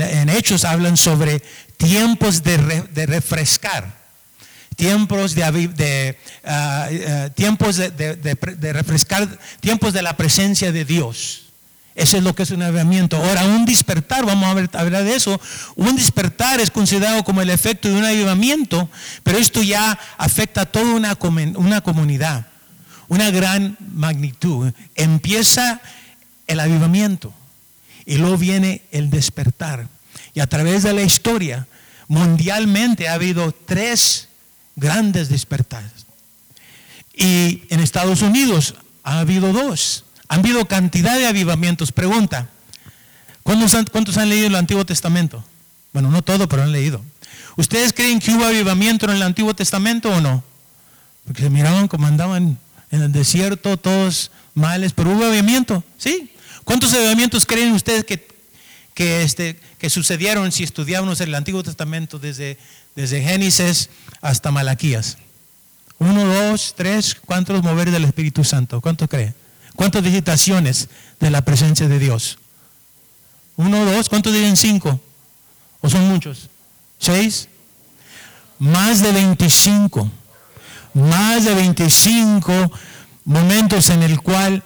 en, Hechos hablan sobre tiempos de, refrescar, tiempos de, ah, ah, tiempos de, refrescar, tiempos de la presencia de Dios. Eso es lo que es un avivamiento. Ahora, un despertar, vamos a, hablar de eso. Un despertar es considerado como el efecto de un avivamiento, pero esto ya afecta a toda una, una comunidad, una gran magnitud. Empieza el avivamiento y luego viene el despertar. Y a través de la historia, mundialmente ha habido tres grandes despertares. Y en Estados Unidos ha habido dos. Han habido cantidad de avivamientos. Pregunta, ¿cuántos han, ¿cuántos han leído el Antiguo Testamento? Bueno, no todo, pero han leído. ¿Ustedes creen que hubo avivamiento en el Antiguo Testamento o no? Porque se miraban como andaban en el desierto, todos males, pero hubo avivamiento, ¿sí? ¿Cuántos avivamientos creen ustedes que, que, este, que sucedieron si estudiamos el Antiguo Testamento desde, desde Génesis hasta Malaquías? Uno, dos, tres, ¿cuántos mover del Espíritu Santo? ¿Cuántos creen? ¿Cuántas visitaciones de la presencia de Dios? Uno, dos, ¿cuántos dicen cinco? ¿O son muchos? ¿Seis? Más de 25. Más de 25 momentos en el cual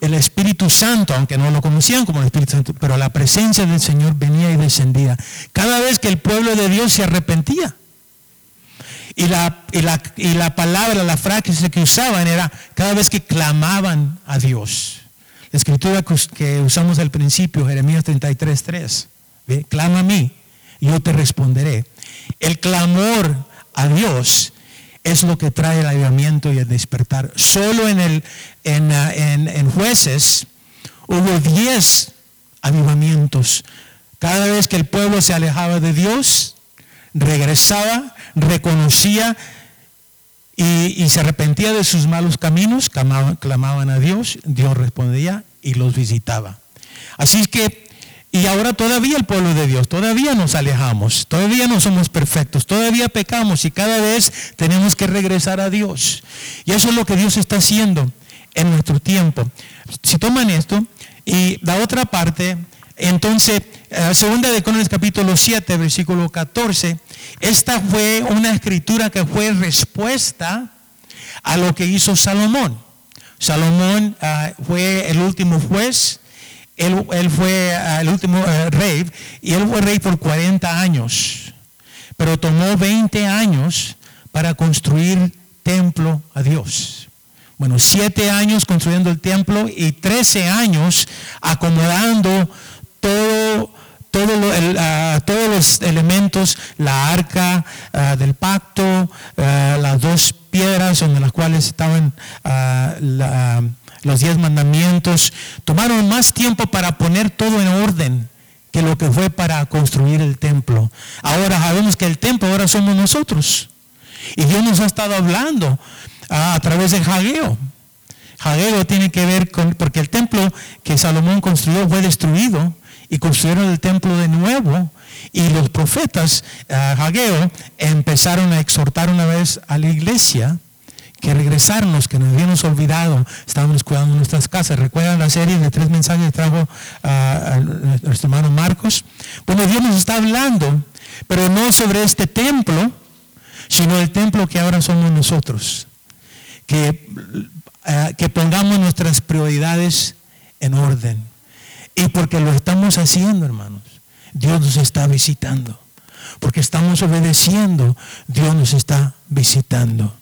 el Espíritu Santo, aunque no lo conocían como el Espíritu Santo, pero la presencia del Señor venía y descendía. Cada vez que el pueblo de Dios se arrepentía. Y la, y la, palabra, la frase que usaban era cada vez que clamaban a Dios. La escritura que usamos al principio, Jeremías 33, 3. Clama a mí y yo te responderé. El clamor a Dios es lo que trae el avivamiento y el despertar. Solo en, el, en, en, en jueces hubo 10 avivamientos. Cada vez que el pueblo se alejaba de Dios, regresaba, reconocía y, se arrepentía de sus malos caminos, clamaban, a Dios, Dios respondía y los visitaba. Así que, y ahora todavía el pueblo de Dios, todavía nos alejamos, todavía no somos perfectos, todavía pecamos y cada vez tenemos que regresar a Dios. Y eso es lo que Dios está haciendo en nuestro tiempo. Si toman esto, y la otra parte, entonces, eh, segunda de Corintios capítulo 7, versículo 14, esta fue una escritura que fue respuesta a lo que hizo Salomón. Salomón ah, fue el último juez, él, fue ah, el último eh, rey y él fue rey por 40 años, pero tomó 20 años para construir templo a Dios. Bueno, 7 años construyendo el templo y 13 años acomodando todo, todo ah, todos los elementos, la arca ah, del pacto, ah, las dos piedras en las cuales estaban los diez mandamientos, tomaron más tiempo para poner todo en orden que lo que fue para construir el templo. Ahora sabemos que el templo ahora somos nosotros. Y Dios nos ha estado hablando a través de Jageo. Jageo tiene que ver con, porque el templo que Salomón construyó fue destruido y construyeron el templo de nuevo. Y los profetas, uh, empezaron a exhortar una vez a la iglesia que regresarnos, que nos habíamos olvidado, estábamos cuidando nuestras casas. ¿Recuerdan la serie de tres mensajes que trajo a nuestro hermano Marcos? Bueno, Dios nos está hablando, pero no sobre este templo, sino el templo que ahora somos nosotros. Que, ah, que pongamos nuestras prioridades en orden y porque lo estamos haciendo, hermanos, Dios nos está visitando. Porque estamos obedeciendo, Dios nos está visitando.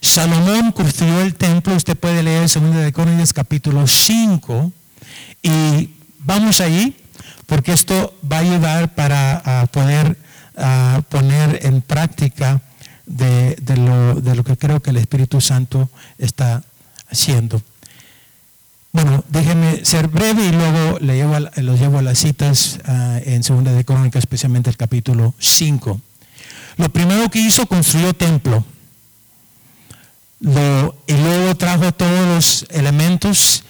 Salomón construyó el templo, usted puede leer 2 de Corintios capítulo 5 y vamos ahí porque esto va a ayudar para poder poner en práctica de, lo, que creo que el Espíritu Santo está haciendo. Bueno, déjenme ser breve y luego le llevo los llevo a las citas ah, en Segunda de Crónica, especialmente el capítulo 5. Lo primero que hizo, construyó templo. Y luego trajo todos los elementos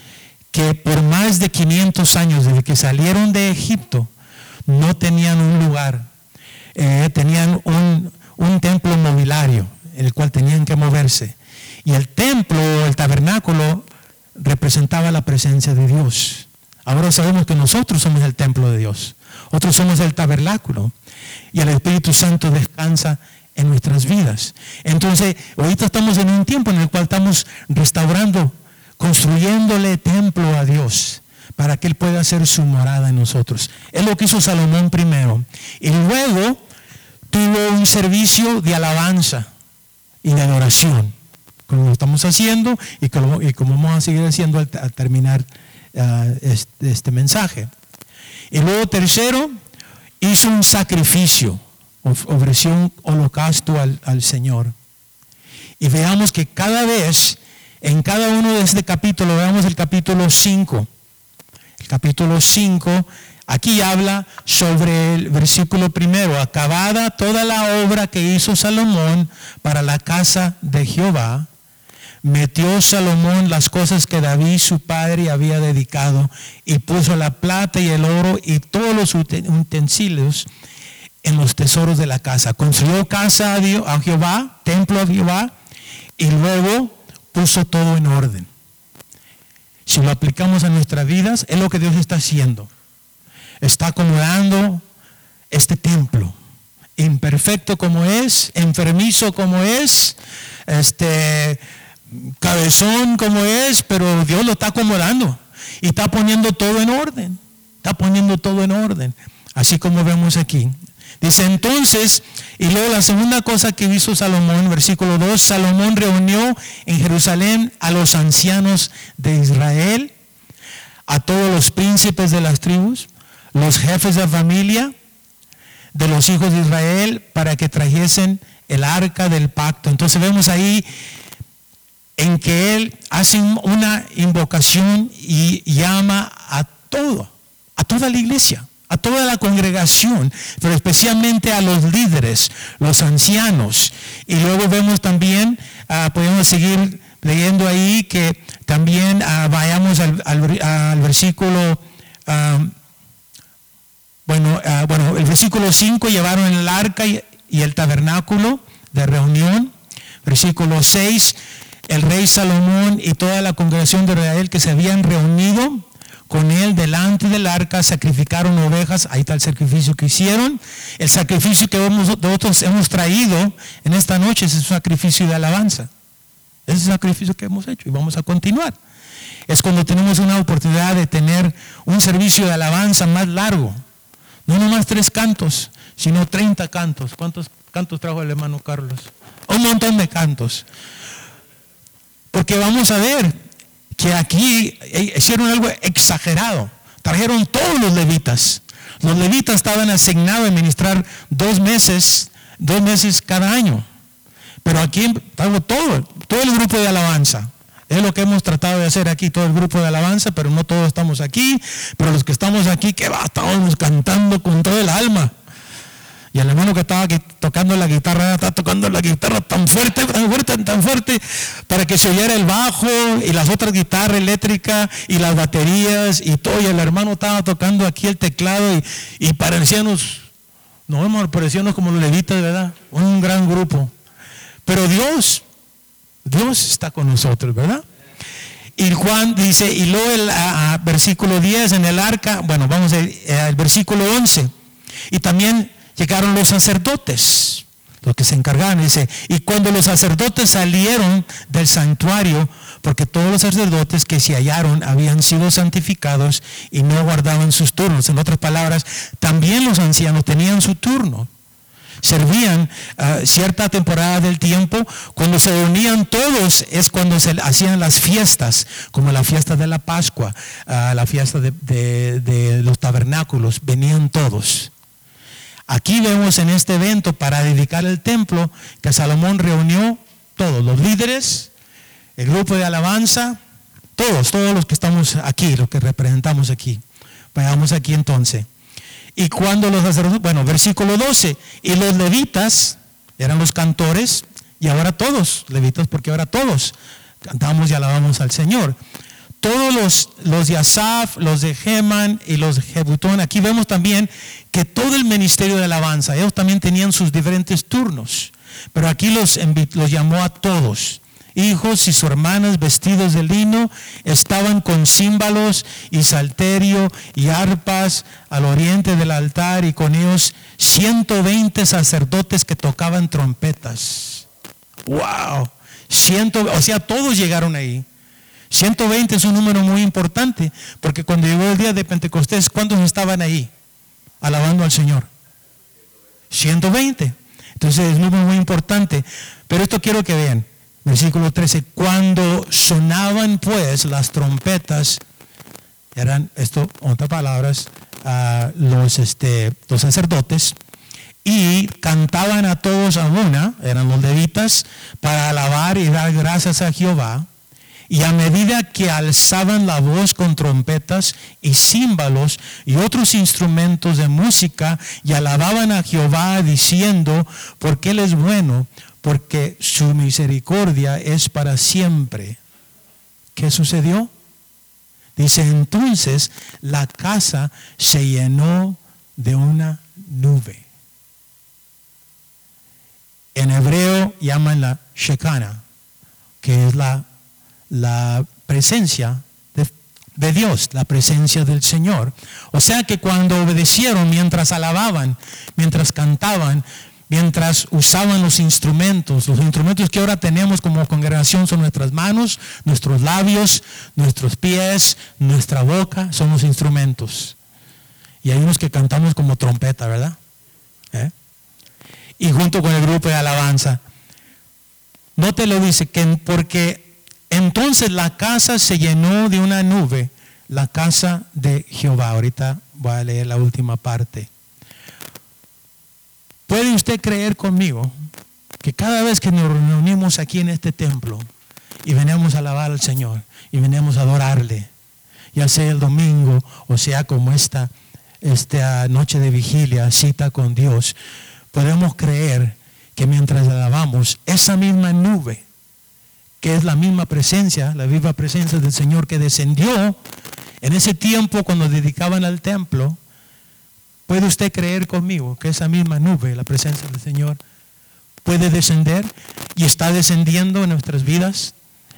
que por más de 500 años, desde que salieron de Egipto, no tenían un lugar. Eh, tenían un, un templo mobiliario, en el cual tenían que moverse. Y el templo, el tabernáculo, representaba la presencia de Dios. Ahora sabemos que nosotros somos el templo de Dios. Nosotros somos el tabernáculo y el Espíritu Santo descansa en nuestras vidas. Entonces, ahorita estamos en un tiempo en el cual estamos restaurando, construyéndole templo a Dios para que Él pueda hacer su morada en nosotros. Es lo que hizo Salomón primero. Y luego tuvo un servicio de alabanza y de adoración, como lo estamos haciendo y como, vamos a seguir haciendo al, terminar ah, este, este, mensaje. Y luego tercero, hizo un sacrificio, ofreció un holocausto al, al Señor. Y veamos que cada vez, en cada uno de este capítulo, veamos el capítulo 5, el capítulo 5, aquí habla sobre el versículo primero, acabada toda la obra que hizo Salomón para la casa de Jehová, metió Salomón las cosas que David su padre había dedicado y puso la plata y el oro y todos los utensilios en los tesoros de la casa. Construyó casa a Jehová, templo a Jehová y luego puso todo en orden. Si lo aplicamos a nuestras vidas, es lo que Dios está haciendo. Está acomodando este templo, imperfecto como es, enfermizo como es, este cabezón como es, pero Dios lo está acomodando y está poniendo todo en orden. Está poniendo todo en orden, así como vemos aquí. Dice entonces, y luego la segunda cosa que hizo Salomón, versículo 2, Salomón reunió en Jerusalén a los ancianos de Israel, a todos los príncipes de las tribus, los jefes de familia de los hijos de Israel, para que trajesen el arca del pacto. Entonces vemos ahí en que él hace una invocación y llama a todo, a toda la iglesia a toda la congregación, pero especialmente a los líderes, los ancianos. Y luego vemos también, ah, podemos seguir leyendo ahí que también ah, vayamos al, versículo, ah, bueno, bueno, el versículo 5 llevaron el arca y, y el tabernáculo de reunión. Versículo 6, el rey Salomón y toda la congregación de Israel que se habían reunido con él delante del arca, sacrificaron ovejas, ahí está el sacrificio que hicieron. El sacrificio que nosotros hemos traído en esta noche es un sacrificio de alabanza. Es el sacrificio que hemos hecho y vamos a continuar. Es cuando tenemos una oportunidad de tener un servicio de alabanza más largo. No nomás tres cantos, sino 30 cantos. ¿Cuántos cantos trajo el hermano Carlos? Un montón de cantos. Porque vamos a ver, que aquí eh, hicieron algo exagerado. Trajeron todos los levitas. Los levitas estaban asignados a administrar dos meses, dos meses cada año. Pero aquí trajo todo, todo el grupo de alabanza. Es lo que hemos tratado de hacer aquí, todo el grupo de alabanza, pero no todos estamos aquí. Pero los que estamos aquí, que va, estamos cantando con todo el alma. Y el hermano que estaba tocando la guitarra, estaba tocando la guitarra tan fuerte, tan fuerte, tan fuerte, para que se oyera el bajo y las otras guitarras eléctricas y las baterías y todo. Y el hermano estaba tocando aquí el teclado y, y parecíamos, no, parecíamos como los levitas, ¿verdad? Un gran grupo. Pero Dios, Dios está con nosotros, ¿verdad? Y Juan dice, y luego el versículo 10 en el arca, bueno, vamos al eh, versículo 11. Y también llegaron los sacerdotes, los que se encargaban, dice, y cuando los sacerdotes salieron del santuario, porque todos los sacerdotes que se hallaron habían sido santificados y no guardaban sus turnos. En otras palabras, también los ancianos tenían su turno. Servían ah, cierta temporada del tiempo. Cuando se reunían todos es cuando se hacían las fiestas, como la fiesta de la Pascua, ah, la fiesta de los tabernáculos. Venían todos. Aquí vemos en este evento para dedicar el templo que Salomón reunió todos los líderes, el grupo de alabanza, todos, todos los que estamos aquí, los que representamos aquí. Vayamos aquí entonces. Y cuando los sacerdotes, bueno, versículo 12, y los levitas eran los cantores, y ahora todos, levitas, porque ahora todos cantamos y alabamos al Señor todos los, de Asaf, los de Geman y los de Jebutón, aquí vemos también que todo el ministerio de alabanza, ellos también tenían sus diferentes turnos, pero aquí los, los llamó a todos hijos y sus hermanas vestidos de lino estaban con címbalos y salterio y arpas al oriente del altar y con ellos 120 sacerdotes que tocaban trompetas. ¡Wow! Ciento, o sea, todos llegaron ahí. 120 es un número muy importante, porque cuando llegó el día de Pentecostés, ¿cuántos estaban ahí alabando al Señor? 120. Entonces es un número muy importante. Pero esto quiero que vean. Versículo 13. Cuando sonaban pues las trompetas, eran, esto, otras palabras, los, este, los sacerdotes, y cantaban a todos a una, eran los levitas, para alabar y dar gracias a Jehová. Y a medida que alzaban la voz con trompetas y címbalos y otros instrumentos de música y alababan a Jehová diciendo, porque Él es bueno, porque su misericordia es para siempre. ¿Qué sucedió? Dice, entonces la casa se llenó de una nube. En hebreo llaman la Shekana, que es la la presencia de, Dios, la presencia del Señor. O sea que cuando obedecieron, mientras alababan, mientras cantaban, mientras usaban los instrumentos, los instrumentos que ahora tenemos como congregación son nuestras manos, nuestros labios, nuestros pies, nuestra boca, son los instrumentos. Y hay unos que cantamos como trompeta, ¿verdad? ¿Eh? Y junto con el grupo de alabanza. No te lo dice que porque entonces la casa se llenó de una nube, la casa de Jehová. Ahorita voy a leer la última parte. ¿Puede usted creer conmigo que cada vez que nos reunimos aquí en este templo y venimos a alabar al Señor y venimos a adorarle, ya sea el domingo o sea como esta, noche de vigilia, cita con Dios, podemos creer que mientras alabamos, esa misma nube que es la misma presencia, la viva presencia del Señor que descendió en ese tiempo cuando dedicaban al templo. ¿Puede usted creer conmigo que esa misma nube, la presencia del Señor, puede descender y está descendiendo en nuestras vidas,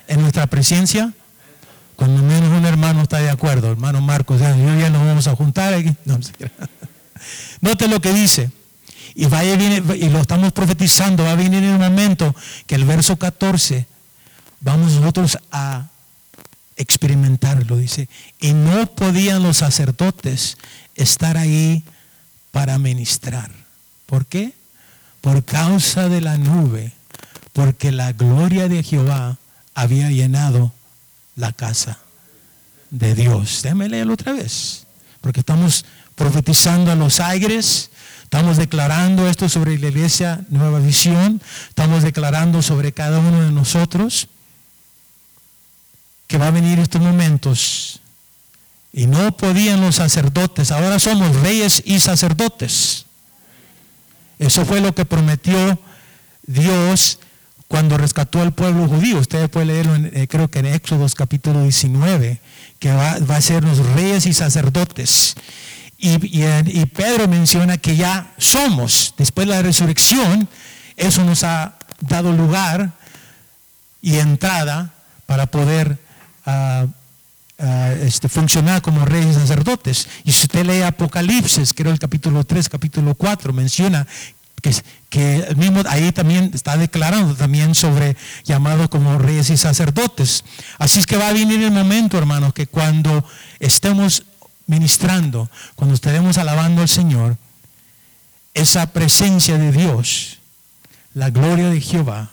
en nuestra presencia? Cuando menos un hermano está de acuerdo, hermano Marcos, ya, ya nos vamos a juntar aquí. No, Note lo que dice. Y, lo estamos profetizando, va a venir en un momento que el verso 14 vamos nosotros a experimentarlo, dice. Y no podían los sacerdotes estar ahí para ministrar. ¿Por qué? Por causa de la nube, porque la gloria de Jehová había llenado la casa de Dios. Déjame leerlo otra vez, porque estamos profetizando a los aires, estamos declarando esto sobre la iglesia Nueva Visión, estamos declarando sobre cada uno de nosotros que va a venir estos momentos y no podían los sacerdotes, ahora somos reyes y sacerdotes. Eso fue lo que prometió Dios cuando rescató al pueblo judío. Ustedes pueden leerlo, eh, creo que en Éxodo capítulo 19, que va, a ser los reyes y sacerdotes. Y, y, Pedro menciona que ya somos, después de la resurrección, eso nos ha dado lugar y entrada para poder este, funcionar como reyes sacerdotes. Y si usted lee Apocalipsis, creo el capítulo 3, capítulo 4, menciona que, que mismo ahí también está declarando también sobre llamados como reyes y sacerdotes. Así es que va a venir el momento, hermanos, que cuando estemos ministrando, cuando estaremos alabando al Señor, esa presencia de Dios, la gloria de Jehová,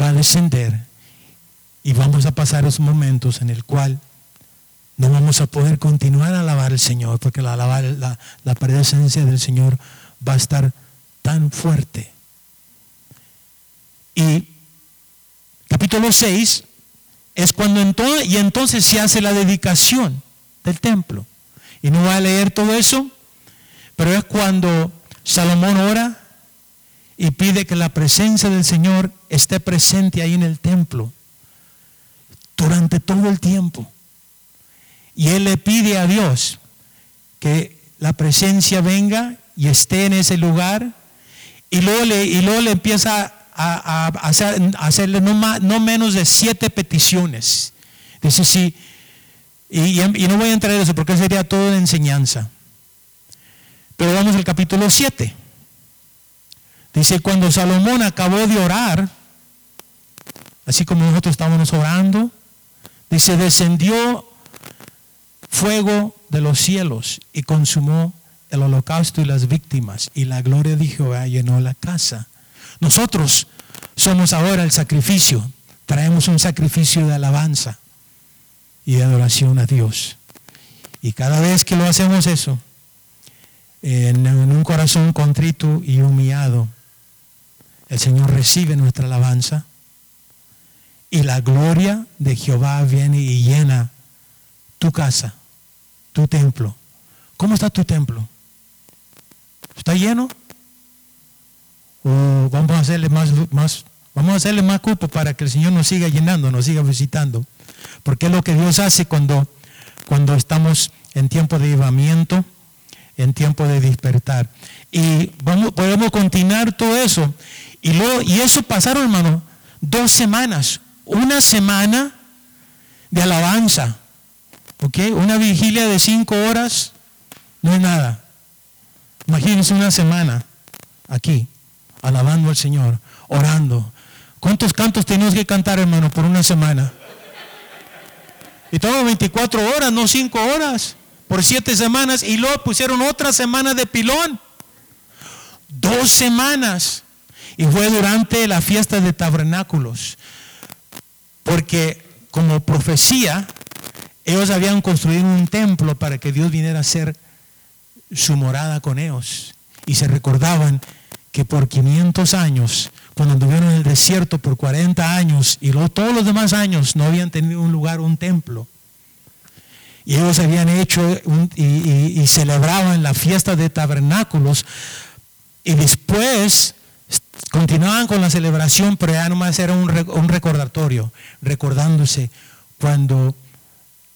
va a descender y vamos a pasar esos momentos en el cual no vamos a poder continuar a alabar al Señor, porque la, la, la presencia del Señor va a estar tan fuerte. Y capítulo 6 es cuando entonces, y entonces se hace la dedicación del templo. Y no voy a leer todo eso, pero es cuando Salomón ora y pide que la presencia del Señor esté presente ahí en el templo durante todo el tiempo. Y él le pide a Dios que la presencia venga y esté en ese lugar. Y luego le, y luego le empieza a, hacerle no, no, menos de siete peticiones. Dice, sí, y, no voy a entrar en eso porque sería todo de enseñanza. Pero vamos al capítulo 7. Dice, cuando Salomón acabó de orar, así como nosotros estábamos orando, dice, descendió fuego de los cielos y consumó el holocausto y las víctimas, y la gloria de Jehová llenó la casa. Nosotros somos ahora el sacrificio, traemos un sacrificio de alabanza y de adoración a Dios. Y cada vez que lo hacemos eso, en, un corazón contrito y humillado, el Señor recibe nuestra alabanza y la gloria de Jehová viene y llena tu casa, tu templo. ¿Cómo está tu templo? ¿Está lleno? ¿O vamos a hacerle más, más, vamos a hacerle más cupo para que el Señor nos siga llenando, nos siga visitando? Porque es lo que Dios hace cuando, cuando estamos en tiempo de llevamiento, en tiempo de despertar. Y vamos, podemos continuar todo eso. Y, luego, y eso pasaron, hermano, dos semanas. Una semana de alabanza. ¿Ok? Una vigilia de cinco horas no es nada. Imagínense una semana aquí, alabando al Señor, orando. ¿Cuántos cantos tenemos que cantar, hermano, por una semana? Y todo 24 horas, no 5 horas, por 7 semanas. Y luego pusieron otra semana de pilón. Dos semanas. Y fue durante la fiesta de tabernáculos. Porque como profecía, ellos habían construido un templo para que Dios viniera a ser su morada con ellos. Y se recordaban que por 500 años, cuando anduvieron en el desierto por 40 años y luego todos los demás años no habían tenido un lugar, un templo. Y ellos habían hecho y, celebraban la fiesta de tabernáculos. Y después continuaban con la celebración, pero ya nomás era un, recordatorio, recordándose cuando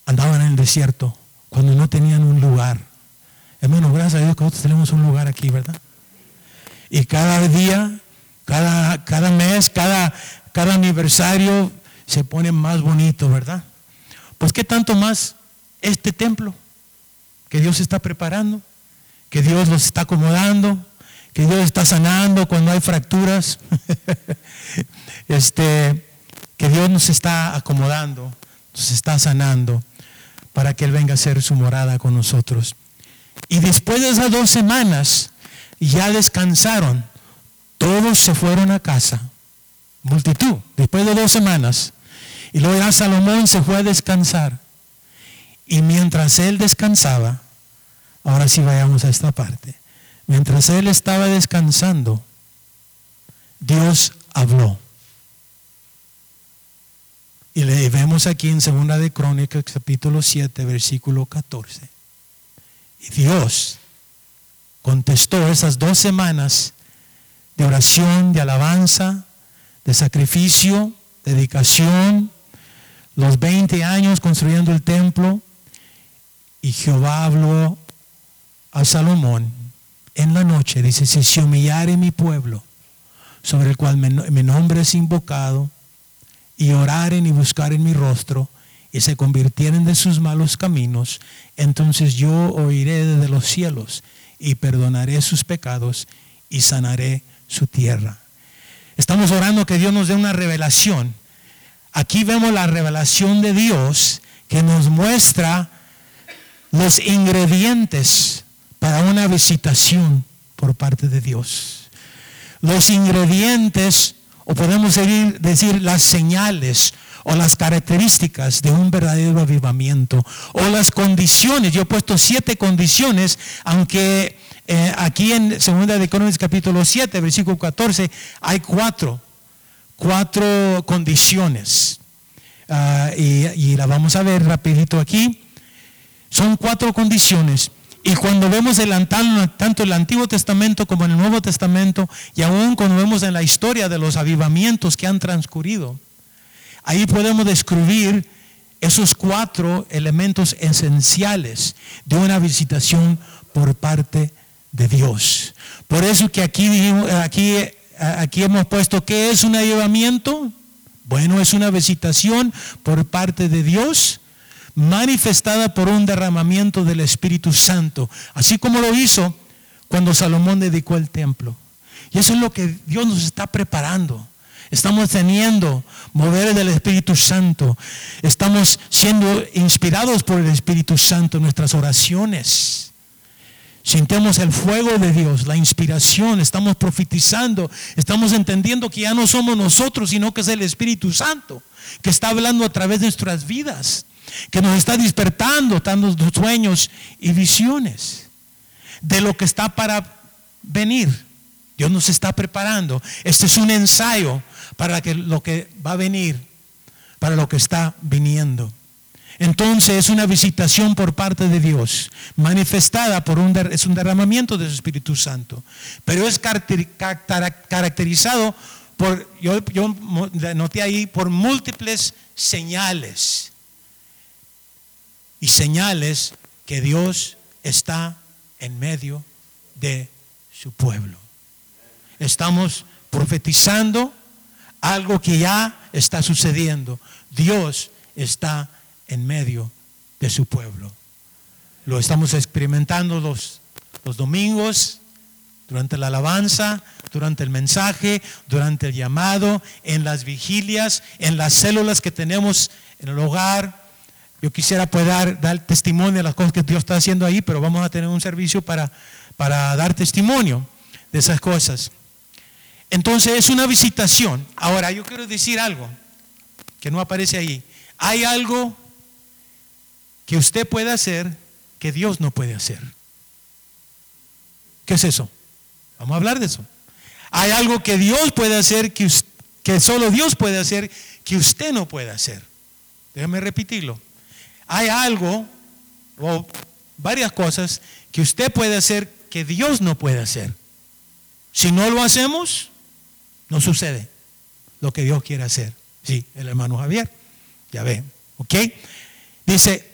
andaban en el desierto, cuando no tenían un lugar Hermano, gracias a Dios que nosotros tenemos un lugar aquí, ¿verdad? Y cada día, cada, cada mes, cada, cada aniversario se pone más bonito, ¿verdad? Pues qué tanto más este templo que Dios está preparando, que Dios los está acomodando, que Dios está sanando cuando hay fracturas, este, que Dios nos está acomodando, nos está sanando para que Él venga a ser su morada con nosotros. Y después de esas dos semanas, ya descansaron. Todos se fueron a casa. Multitud, después de dos semanas. Y luego ya Salomón se fue a descansar. Y mientras él descansaba, ahora sí vayamos a esta parte. Mientras él estaba descansando, Dios habló. Y le vemos aquí en Segunda de Crónicas, capítulo 7, versículo 14. Y Dios contestó esas dos semanas de oración, de alabanza, de sacrificio, dedicación, los 20 años construyendo el templo. Y Jehová habló a Salomón en la noche, dice, si se humillare mi pueblo, sobre el cual mi nombre es invocado, y oraren y buscaren mi rostro, y se convirtieren de sus malos caminos, entonces yo oiré desde los cielos y perdonaré sus pecados y sanaré su tierra. Estamos orando que Dios nos dé una revelación. Aquí vemos la revelación de Dios que nos muestra los ingredientes para una visitación por parte de Dios. Los ingredientes, o podemos decir las señales o las características de un verdadero avivamiento o las condiciones. Yo he puesto siete condiciones, aunque eh, aquí en Segunda de Crónicas capítulo 7, versículo 14, hay cuatro, cuatro condiciones. Ah, y, y la vamos a ver rapidito aquí. Son cuatro condiciones. Y cuando vemos el, tanto el Antiguo Testamento como el Nuevo Testamento, y aún cuando vemos en la historia de los avivamientos que han transcurrido, Ahí podemos describir esos cuatro elementos esenciales de una visitación por parte de Dios. Por eso que aquí, aquí aquí hemos puesto, ¿qué es un avivamiento? Bueno, es una visitación por parte de Dios manifestada por un derramamiento del Espíritu Santo, así como lo hizo cuando Salomón dedicó el templo. Y eso es lo que Dios nos está preparando. Estamos teniendo mover del Espíritu Santo. Estamos siendo inspirados por el Espíritu Santo en nuestras oraciones. Sintemos el fuego de Dios, la inspiración, estamos profetizando, estamos entendiendo que ya no somos nosotros, sino que es el Espíritu Santo que está hablando a través de nuestras vidas, que nos está despertando, dando sueños y visiones de lo que está para venir. Dios nos está preparando. Este es un ensayo para que lo que va a venir, para lo que está viniendo. Entonces es una visitación por parte de Dios, manifestada por un, es un derramamiento de su Espíritu Santo, pero es caracterizado por, yo, yo noté ahí, por múltiples señales. Y señales que Dios está en medio de su pueblo. Estamos profetizando algo que ya está sucediendo. Dios está en medio de su pueblo. Lo estamos experimentando los, los domingos, durante la alabanza, durante el mensaje, durante el llamado, en las vigilias, en las células que tenemos en el hogar. Yo quisiera poder dar, testimonio de las cosas que Dios está haciendo ahí, pero vamos a tener un servicio para, para dar testimonio de esas cosas. Entonces es una visitación. Ahora, yo quiero decir algo que no aparece ahí. Hay algo que usted puede hacer que Dios no puede hacer. ¿Qué es eso? Vamos a hablar de eso. Hay algo que Dios puede hacer que, que solo Dios puede hacer que usted no puede hacer. Déjame repetirlo. Hay algo o varias cosas que usted puede hacer que Dios no puede hacer. Si no lo hacemos, no sucede lo que Dios quiere hacer. Sí, el hermano Javier, ya ve, ¿ok? Dice,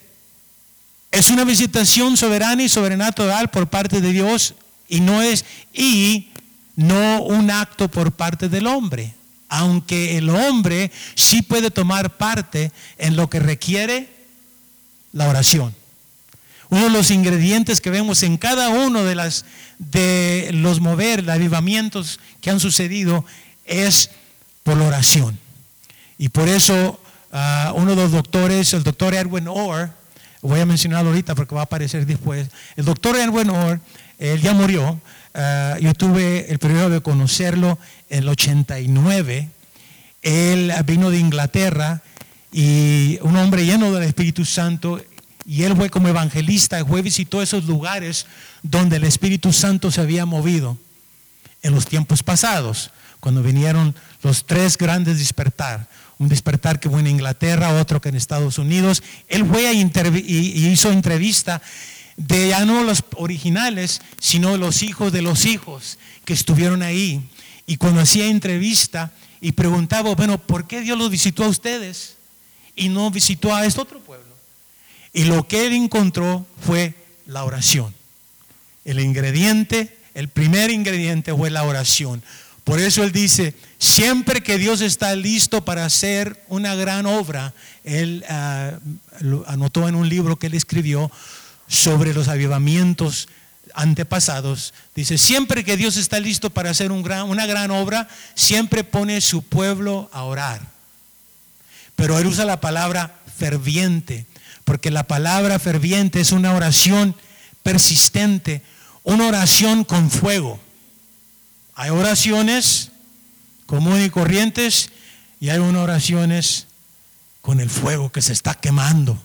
es una visitación soberana y sobrenatural por parte de Dios y no es y no un acto por parte del hombre, aunque el hombre sí puede tomar parte en lo que requiere la oración. Uno de los ingredientes que vemos en cada uno de las de los mover, los avivamientos que han sucedido es por la oración. Y por eso ah, uno de los doctores, el doctor Edwin Orr, voy a mencionarlo ahorita porque va a aparecer después, el doctor Edwin Orr, él ya murió, ah, yo tuve el privilegio de conocerlo en el 89, él vino de Inglaterra y un hombre lleno del Espíritu Santo, y él fue como evangelista, fue visitó esos lugares donde el Espíritu Santo se había movido en los tiempos pasados cuando vinieron los tres grandes despertar. Un despertar que fue en Inglaterra, otro que en Estados Unidos. Él fue y hizo entrevista de ya no los originales, sino los hijos de los hijos que estuvieron ahí. Y cuando hacía entrevista y preguntaba, bueno, ¿por qué Dios los visitó a ustedes y no visitó a este otro pueblo? Y lo que él encontró fue la oración. El ingrediente, el primer ingrediente fue la oración. Por eso él dice, siempre que Dios está listo para hacer una gran obra, él ah, anotó en un libro que él escribió sobre los avivamientos antepasados, dice, siempre que Dios está listo para hacer una gran obra, siempre pone su pueblo a orar. Pero él usa la palabra ferviente, porque la palabra ferviente es una oración persistente, una oración con fuego. Hay oraciones comunes y corrientes y hay unas oraciones con el fuego que se está quemando,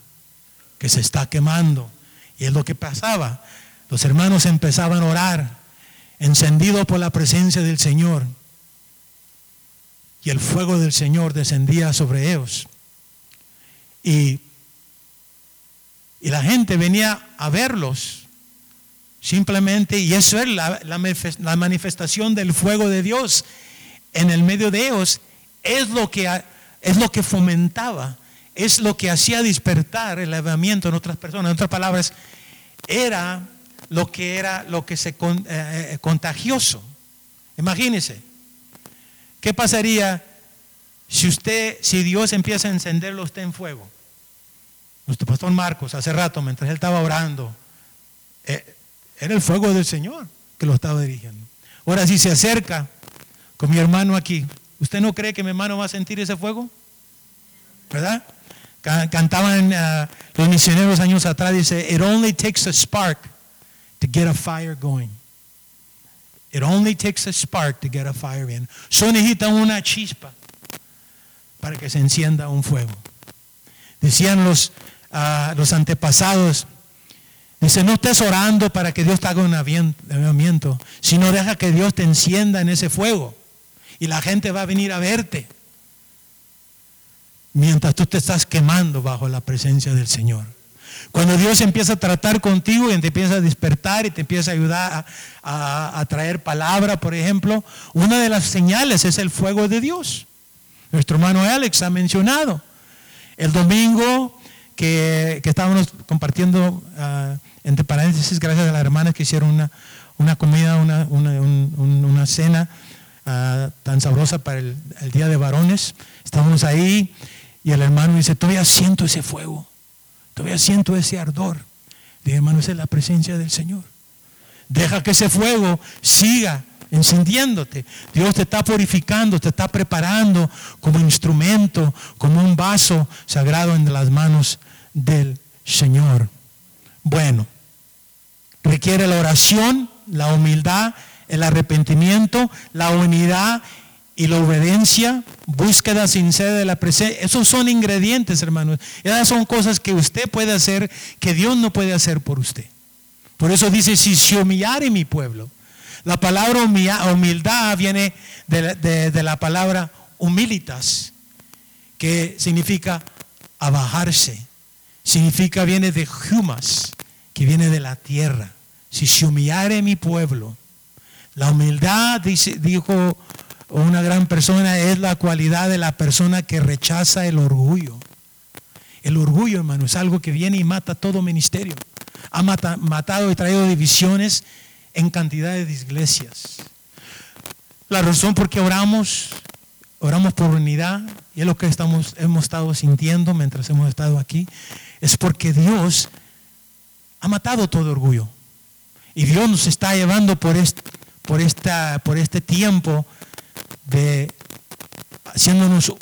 que se está quemando. Y es lo que pasaba. Los hermanos empezaban a orar, encendidos por la presencia del Señor. Y el fuego del Señor descendía sobre ellos. Y, y la gente venía a verlos Simplemente, y eso es la, manifestación del fuego de Dios en el medio de ellos, es lo que, es lo que fomentaba, es lo que hacía despertar el avivamiento en otras personas. En otras palabras, era lo que era lo que se eh, eh, contagioso. Imagínense, ¿Qué pasaría si usted, si Dios empieza a encenderlo usted en fuego? Nuestro pastor Marcos, hace rato, mientras él estaba orando, eh, era el fuego del Señor que lo estaba dirigiendo. Ahora, si se acerca con mi hermano aquí, ¿usted no cree que mi hermano va a sentir ese fuego? ¿Verdad? Cantaban uh, los misioneros años atrás, dice, it only takes a spark to get a fire going. It only takes a spark to get a fire in. Solo necesita una chispa para que se encienda un fuego. Decían los, uh, los antepasados, dice, no estés orando para que Dios te haga un avivamiento, sino deja que Dios te encienda en ese fuego y la gente va a venir a verte mientras tú te estás quemando bajo la presencia del Señor. Cuando Dios empieza a tratar contigo y te empieza a despertar y te empieza a ayudar a, traer palabra, por ejemplo, una de las señales es el fuego de Dios. Nuestro hermano Alex ha mencionado. El domingo que, estábamos compartiendo, uh, entre paréntesis, gracias a las hermanas que hicieron una, comida, una, cena ah, tan sabrosa para el, el Día de Varones. Estábamos ahí y el hermano dice, todavía siento ese fuego, todavía siento ese ardor. Dije, hermano, esa es la presencia del Señor. Deja que ese fuego siga encendiéndote. Dios te está purificando, te está preparando como instrumento, como un vaso sagrado en las manos del Señor. Bueno, requiere la oración, la humildad, el arrepentimiento, la unidad y la obediencia, búsqueda sincera de la presencia, esos son ingredientes, hermanos. Esas son cosas que usted puede hacer que Dios no puede hacer por usted. Por eso dice, si se humillare mi pueblo. La palabra humildad viene de, la palabra humilitas, que significa abajarse. Significa, viene de humas, que viene de la tierra. Si se humillare mi pueblo. La humildad, dice, dijo una gran persona es la cualidad de la persona que rechaza el orgullo. El orgullo, hermano, es algo que viene y mata todo ministerio. Ha matado y traído divisiones en cantidades de iglesias. La razón por qué oramos, oramos por unidad, y es lo que estamos, hemos estado sintiendo mientras hemos estado aquí, es porque Dios ha matado todo orgullo. Y Dios nos está llevando por este, por esta, por este tiempo de haciéndonos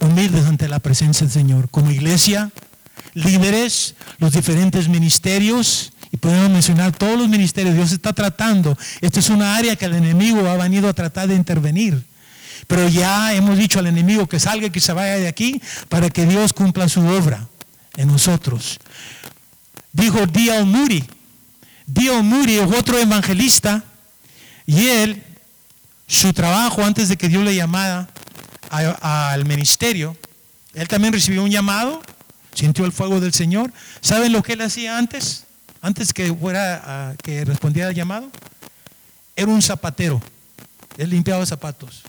humildes ante la presencia del Señor. Como iglesia, líderes, los diferentes ministerios, y podemos mencionar todos los ministerios, Dios está tratando. Esta es una área que el enemigo ha venido a tratar de intervenir. Pero ya hemos dicho al enemigo que salga y que se vaya de aquí para que Dios cumpla su obra en nosotros. Dijo D.L. Moody. D.L. Moody es otro evangelista y él su trabajo antes de que Dios le llamara al ministerio, él también recibió un llamado, sintió el fuego del Señor. ¿Saben lo que él hacía antes? Antes que fuera que respondiera al llamado, era un zapatero. Él limpiaba zapatos.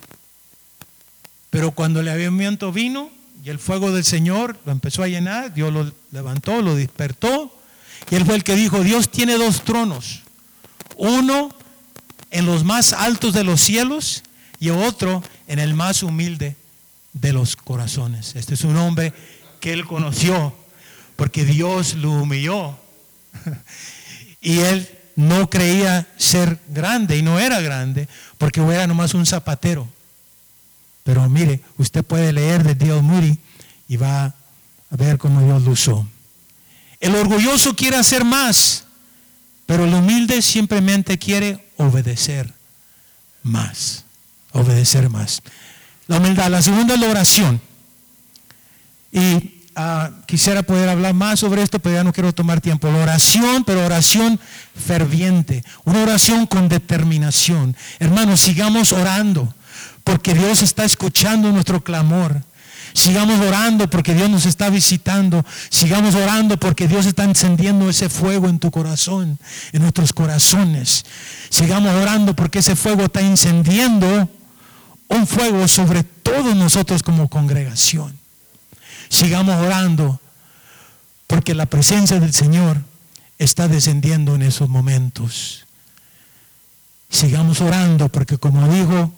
Pero cuando el avivamiento vino y el fuego del Señor lo empezó a llenar, Dios lo levantó, lo despertó. Y él fue el que dijo, Dios tiene dos tronos. Uno en los más altos de los cielos y otro en el más humilde de los corazones. Este es un hombre que él conoció porque Dios lo humilló. y él no creía ser grande y no era grande porque era nomás un zapatero. Pero mire, usted puede leer de Dios Moody y va a ver cómo Dios lo usó. El orgulloso quiere hacer más, pero el humilde simplemente quiere obedecer más. Obedecer más. La humildad. La segunda es la oración. Y ah, quisiera poder hablar más sobre esto, pero ya no quiero tomar tiempo. La oración, pero oración ferviente. Una oración con determinación. Hermanos, sigamos orando, porque Dios está escuchando nuestro clamor. Sigamos orando porque Dios nos está visitando. Sigamos orando porque Dios está encendiendo ese fuego en tu corazón, en nuestros corazones. Sigamos orando porque ese fuego está encendiendo un fuego sobre todos nosotros como congregación. Sigamos orando porque la presencia del Señor está descendiendo en esos momentos. Sigamos orando porque como dijo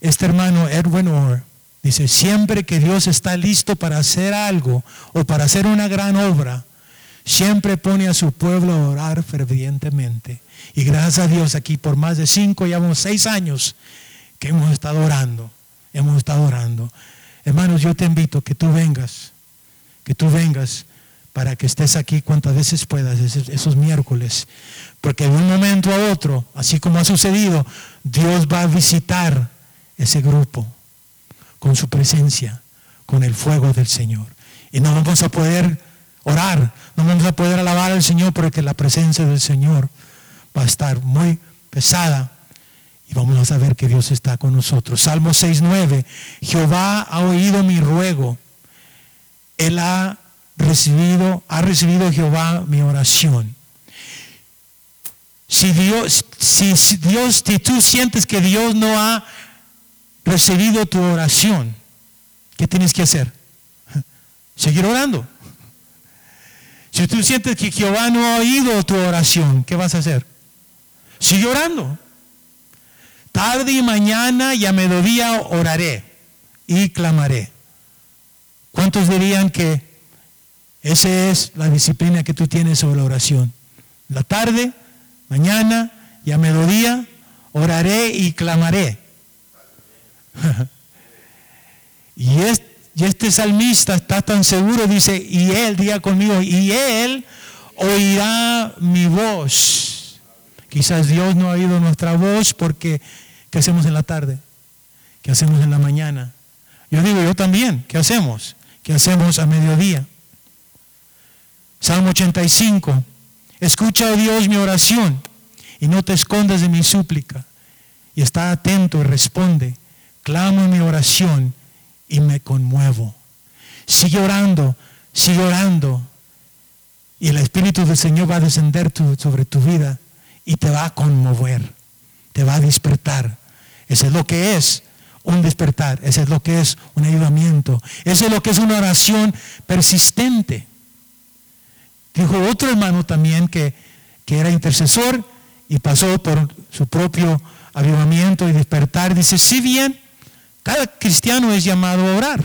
este hermano Edwin Orr dice, siempre que Dios está listo para hacer algo o para hacer una gran obra, siempre pone a su pueblo a orar fervientemente. Y gracias a Dios aquí por más de cinco, ya vamos seis años que hemos estado orando, hemos estado orando. Hermanos, yo te invito que tú vengas, que tú vengas para que estés aquí cuantas veces puedas esos, miércoles. Porque de un momento a otro, así como ha sucedido, Dios va a visitar ese grupo con su presencia, con el fuego del Señor. Y no vamos a poder orar, no vamos a poder alabar al Señor porque la presencia del Señor va a estar muy pesada y vamos a saber que Dios está con nosotros. Salmo 6.9, Jehová ha oído mi ruego, Él ha recibido, ha recibido Jehová mi oración. Si Dios, si Dios, si tú sientes que Dios no ha recibido tu oración, ¿qué tienes que hacer? Seguir orando. Si tú sientes que Jehová no ha oído tu oración, ¿qué vas a hacer? Sigue orando. Tarde y mañana y a mediodía oraré y clamaré. ¿Cuántos dirían que esa es la disciplina que tú tienes sobre la oración. La tarde, mañana y a mediodía oraré y clamaré. y, este, salmista está tan seguro, dice, y él, diga conmigo, y él oirá mi voz. Quizás Dios no ha oído nuestra voz porque, ¿qué hacemos en la tarde? ¿Qué hacemos en la mañana? Yo digo, yo también, ¿qué hacemos? ¿Qué hacemos a mediodía? Salmo 85. Escucha, oh Dios, mi oración y no te escondas de mi súplica. Y está atento y responde. Clamo en mi oración y me conmuevo. Sigue orando, sigue orando. Y el Espíritu del Señor va a descender sobre tu vida y te va a conmover, te va a despertar. Eso es lo que es un despertar, eso es lo que es un ayudamiento, eso es lo que es una oración persistente. Dijo otro hermano también que, era intercesor y pasó por su propio avivamiento y despertar. Dice, si bien cada cristiano es llamado a orar.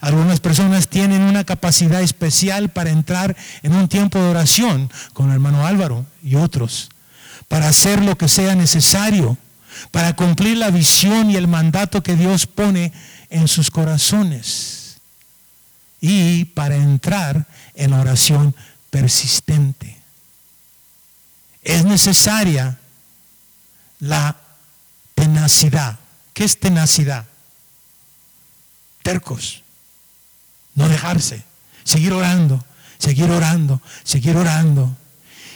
Algunas personas tienen una capacidad especial para entrar en un tiempo de oración, con el hermano Álvaro y otros, para hacer lo que sea necesario, para cumplir la visión y el mandato que Dios pone en sus corazones y para entrar en la oración persistente. Es necesaria la tenacidad. ¿Qué es tenacidad? Tercos. No dejarse. Seguir orando, seguir orando, seguir orando.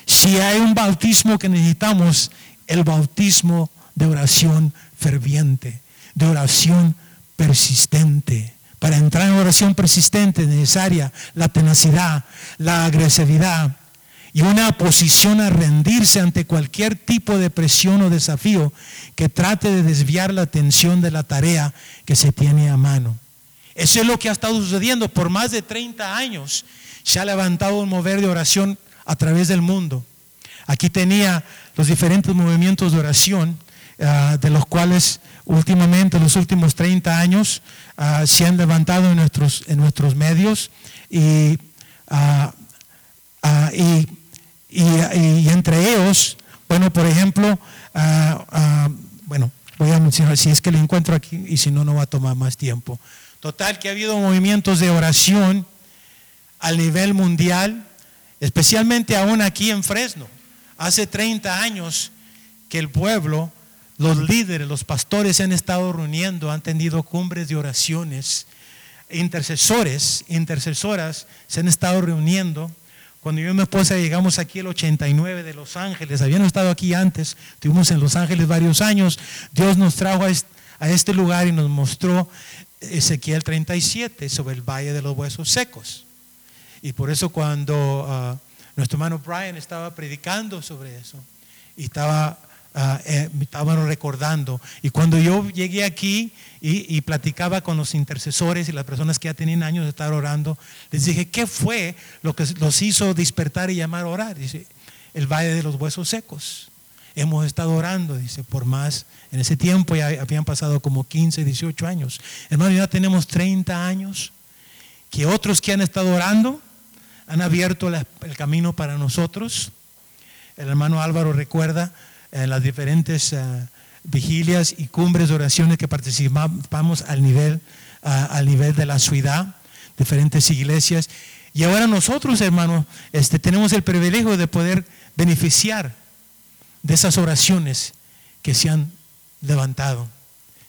Si hay un bautismo que necesitamos, el bautismo de oración ferviente, de oración persistente. Para entrar en oración persistente necesaria la tenacidad, la agresividad y una posición a rendirse ante cualquier tipo de presión o desafío que trate de desviar la atención de la tarea que se tiene a mano. Eso es lo que ha estado sucediendo por más de 30 años. Se ha levantado un mover de oración a través del mundo. Aquí tenía los diferentes movimientos de oración, ah, de los cuales últimamente, en los últimos 30 años, Ah, se han levantado en nuestros, en nuestros medios y, ah, ah, y, entre ellos, bueno, por ejemplo, bueno, voy a mencionar si es que lo encuentro aquí y si no, no va a tomar más tiempo. Total, que ha habido movimientos de oración a nivel mundial, especialmente aún aquí en Fresno. Hace 30 años que el pueblo los líderes, los pastores se han estado reuniendo, han tenido cumbres de oraciones. Intercesores, intercesoras se han estado reuniendo. Cuando yo y mi esposa llegamos aquí el 89 de Los Ángeles, habíamos estado aquí antes, estuvimos en Los Ángeles varios años, Dios nos trajo a este lugar y nos mostró Ezequiel 37 sobre el Valle de los Huesos Secos. Y por eso cuando ah, nuestro hermano Brian estaba predicando sobre eso y estaba uh, eh, estaban recordando. Y cuando yo llegué aquí y, platicaba con los intercesores y las personas que ya tenían años de estar orando, les dije, ¿qué fue lo que los hizo despertar y llamar a orar? Dice, el valle de los huesos secos. Hemos estado orando, dice, por más. En ese tiempo ya habían pasado como 15, 18 años. Hermano, ya tenemos 30 años que otros que han estado orando han abierto el camino para nosotros. El hermano Álvaro recuerda en las diferentes eh, vigilias y cumbres de oraciones que participamos al nivel, al nivel de la ciudad, diferentes iglesias. Y ahora nosotros, hermanos, este, tenemos el privilegio de poder beneficiar de esas oraciones que se han levantado,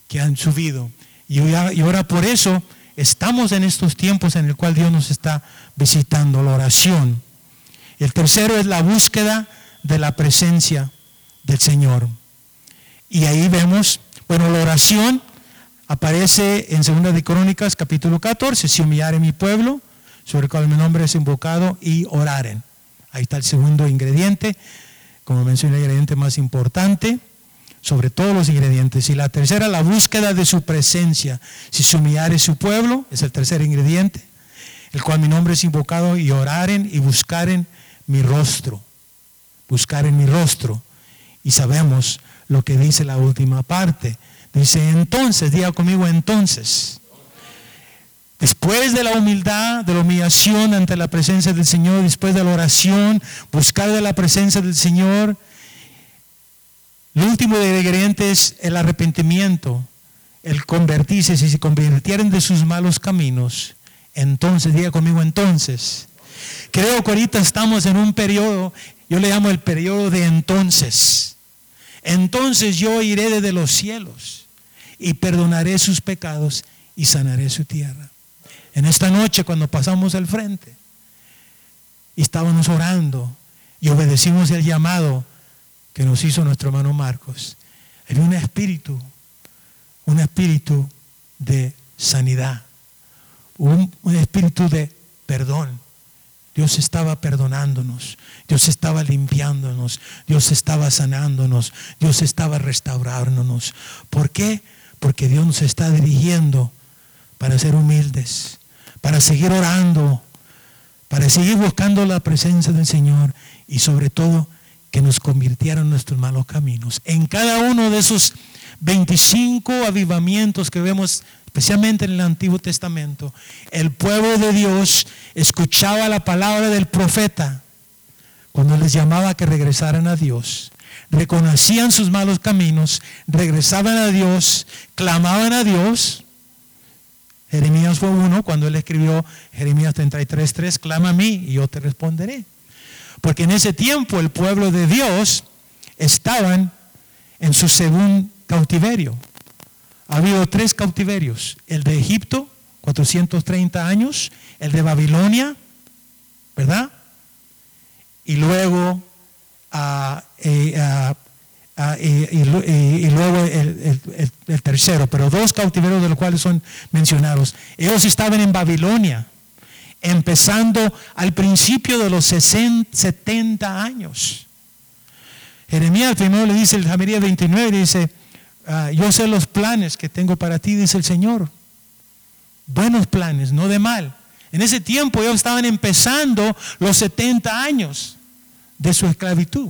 que han subido. Y, ahora por eso estamos en estos tiempos en el cual Dios nos está visitando, la oración. El tercero es la búsqueda de la presencia del Señor. Y ahí vemos, bueno, la oración aparece en Segunda de Crónicas, capítulo 14, si humillare mi pueblo, sobre el cual mi nombre es invocado, y oraren. Ahí está el segundo ingrediente, como mencioné, el ingrediente más importante, sobre todos los ingredientes. Y la tercera, la búsqueda de su presencia. Si se humillare su pueblo, es el tercer ingrediente, el cual mi nombre es invocado, y oraren y buscaren mi rostro. Buscar en mi rostro. Y sabemos lo que dice la última parte. Dice, entonces, diga conmigo, entonces. Después de la humildad, de la humillación ante la presencia del Señor, después de la oración, buscar de la presencia del Señor, el último de ingrediente es el arrepentimiento, el convertirse, si se convirtieran de sus malos caminos, entonces, diga conmigo entonces. Creo que ahorita estamos en un periodo, yo le llamo el periodo de entonces. Entonces yo iré desde los cielos y perdonaré sus pecados y sanaré su tierra. En esta noche cuando pasamos al frente y estábamos orando y obedecimos el llamado que nos hizo nuestro hermano Marcos, había un espíritu, un espíritu de sanidad, un, un espíritu de perdón Dios estaba perdonándonos, Dios estaba limpiándonos, Dios estaba sanándonos, Dios estaba restaurándonos. ¿Por qué? Porque Dios nos está dirigiendo para ser humildes, para seguir orando, para seguir buscando la presencia del Señor y sobre todo que nos convirtiera en nuestros malos caminos. En cada uno de esos 25 avivamientos que vemos especialmente en el Antiguo Testamento, el pueblo de Dios escuchaba la palabra del profeta cuando les llamaba a que regresaran a Dios. Reconocían sus malos caminos, regresaban a Dios, clamaban a Dios. Jeremías fue uno cuando él escribió Jeremías 33:3, clama a mí y yo te responderé. Porque en ese tiempo el pueblo de Dios estaban en su segundo cautiverio. Ha habido tres cautiverios, el de Egipto, 430 años, el de Babilonia, ¿verdad? Y luego, y, luego el, tercero, pero dos cautiverios de los cuales son mencionados. Ellos estaban en Babilonia, empezando al principio de los 70 años. Jeremías primero le dice, el Jamería 29, dice, Ah, yo sé los planes que tengo para ti, dice el Señor. Buenos planes, no de mal. En ese tiempo ellos estaban empezando los 70 años de su esclavitud.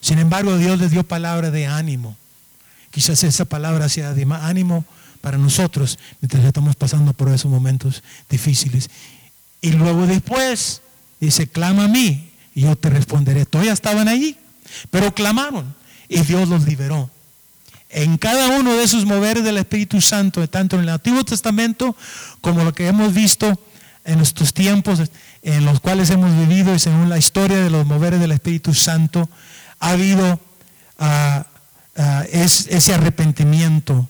Sin embargo, Dios les dio palabra de ánimo. Quizás esa palabra sea de ánimo para nosotros mientras estamos pasando por esos momentos difíciles. Y luego después dice, clama a mí y yo te responderé. Todavía estaban allí, pero clamaron y Dios los liberó. En cada uno de esos moveres del Espíritu Santo, tanto en el Antiguo Testamento como lo que hemos visto en estos tiempos en los cuales hemos vivido y según la historia de los moveres del Espíritu Santo, ha habido ah, ah, ese arrepentimiento.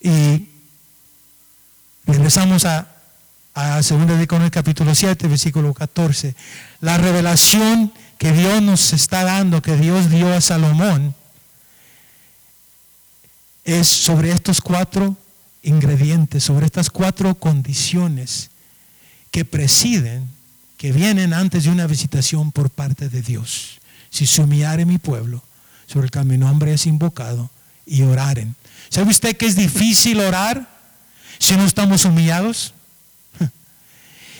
Y regresamos a, a 2 de capítulo 7, versículo 14. La revelación que Dios nos está dando, que Dios dio a Salomón, es sobre estos cuatro ingredientes, sobre estas cuatro condiciones que presiden, que vienen antes de una visitación por parte de Dios. Si se humillare mi pueblo, sobre el que mi nombre es invocado, y oraren. ¿Sabe usted que es difícil orar si no estamos humillados?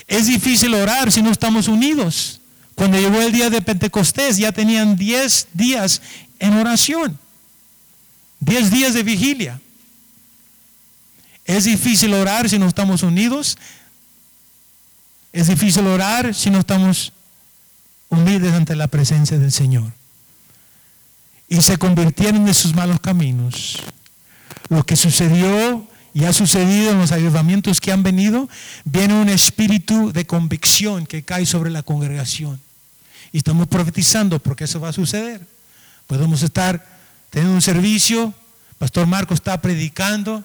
Es difícil orar si no estamos unidos. Cuando llegó el día de Pentecostés ya tenían 10 días en oración. 10 días de vigilia. Es difícil orar si no estamos unidos. Es difícil orar si no estamos humildes ante la presencia del Señor. Y se convirtieron de sus malos caminos. Lo que sucedió y ha sucedido en los ayudamientos que han venido, viene un espíritu de convicción que cae sobre la congregación. Y estamos profetizando porque eso va a suceder. Podemos estar teniendo un servicio, Pastor Marco está predicando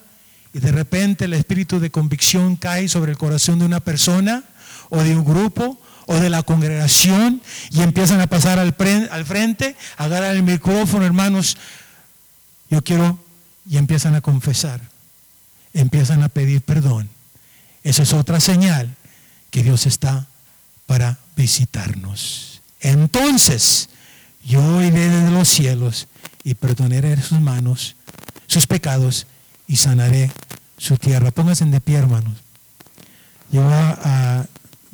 y de repente el espíritu de convicción cae sobre el corazón de una persona o de un grupo o de la congregación y empiezan a pasar al, al frente, agarran el micrófono, hermanos, yo quiero, y empiezan a confesar empiezan a pedir perdón. Esa es otra señal que Dios está para visitarnos. Entonces, yo iré desde los cielos y perdonaré sus manos, sus y sanaré su tierra. Pónganse de pie, hermanos. Yo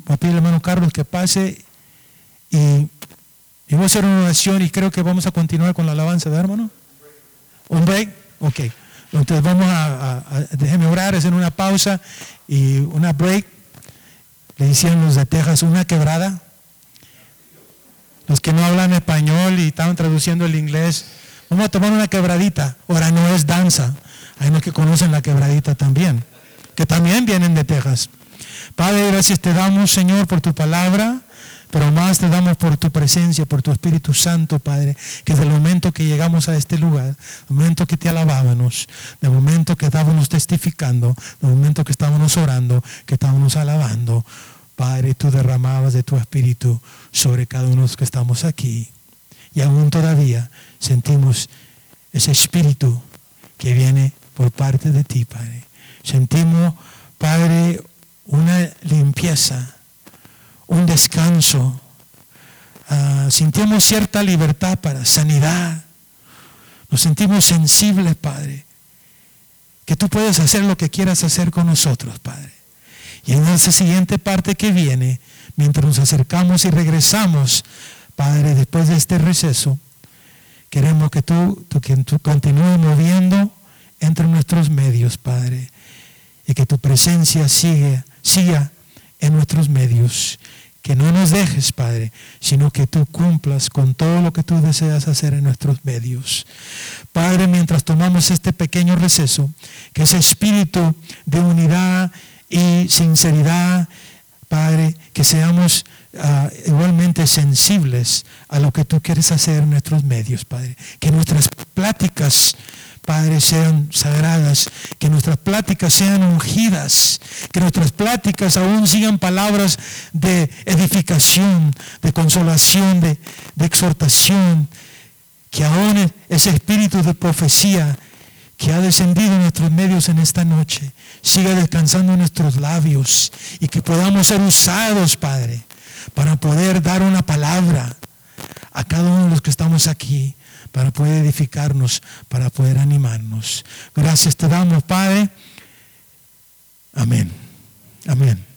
voy a, hermano Carlos que pase y, voy a hacer una oración y creo que vamos a continuar con la alabanza, de hermano? ¿Un break? Ok. Entonces vamos a, déjeme orar, hacer una pausa y una break. Le decían los de Texas una quebrada. Los que no hablan español y estaban traduciendo el inglés. Vamos a tomar una quebradita. Ahora no es danza. Hay unos que conocen la quebradita también, que también vienen de Texas. Padre, gracias te damos, Señor, por tu palabra. Pero más te damos por tu presencia, por tu Espíritu Santo, Padre, que desde el momento que llegamos a este lugar, el momento que te alabábamos, del momento que estábamos testificando, del momento que estábamos orando, que estábamos alabando, Padre, tú derramabas de tu Espíritu sobre cada uno de los que estamos aquí. Y aún todavía sentimos ese Espíritu que viene por parte de ti, Padre. Sentimos, Padre, una limpieza un descanso. Ah, sentimos cierta libertad para sanidad. Nos sentimos sensibles, Padre. Que tú puedes hacer lo que quieras hacer con nosotros, Padre. Y en esa siguiente parte que viene, mientras nos acercamos y regresamos, Padre, después de este receso, queremos que tú, tú, que tú continúes moviendo entre nuestros medios, Padre. Y que tu presencia siga, siga en nuestros medios que no nos dejes, Padre, sino que tú cumplas con todo lo que tú deseas hacer en nuestros medios. Padre, mientras tomamos este pequeño receso, que ese espíritu de unidad y sinceridad, Padre, que seamos ah, igualmente sensibles a lo que tú quieres hacer en nuestros medios, Padre. Que nuestras pláticas Padre, sean sagradas, que nuestras pláticas sean ungidas, que nuestras pláticas aún sigan palabras de edificación, de consolación, de, exhortación, que aún ese espíritu de profecía que ha descendido en nuestros medios en esta noche, siga descansando en nuestros labios y que podamos ser usados, Padre, para poder dar una palabra a cada uno de los que estamos aquí para poder edificarnos, para poder animarnos. Gracias te damos, Padre. Amén. Amén.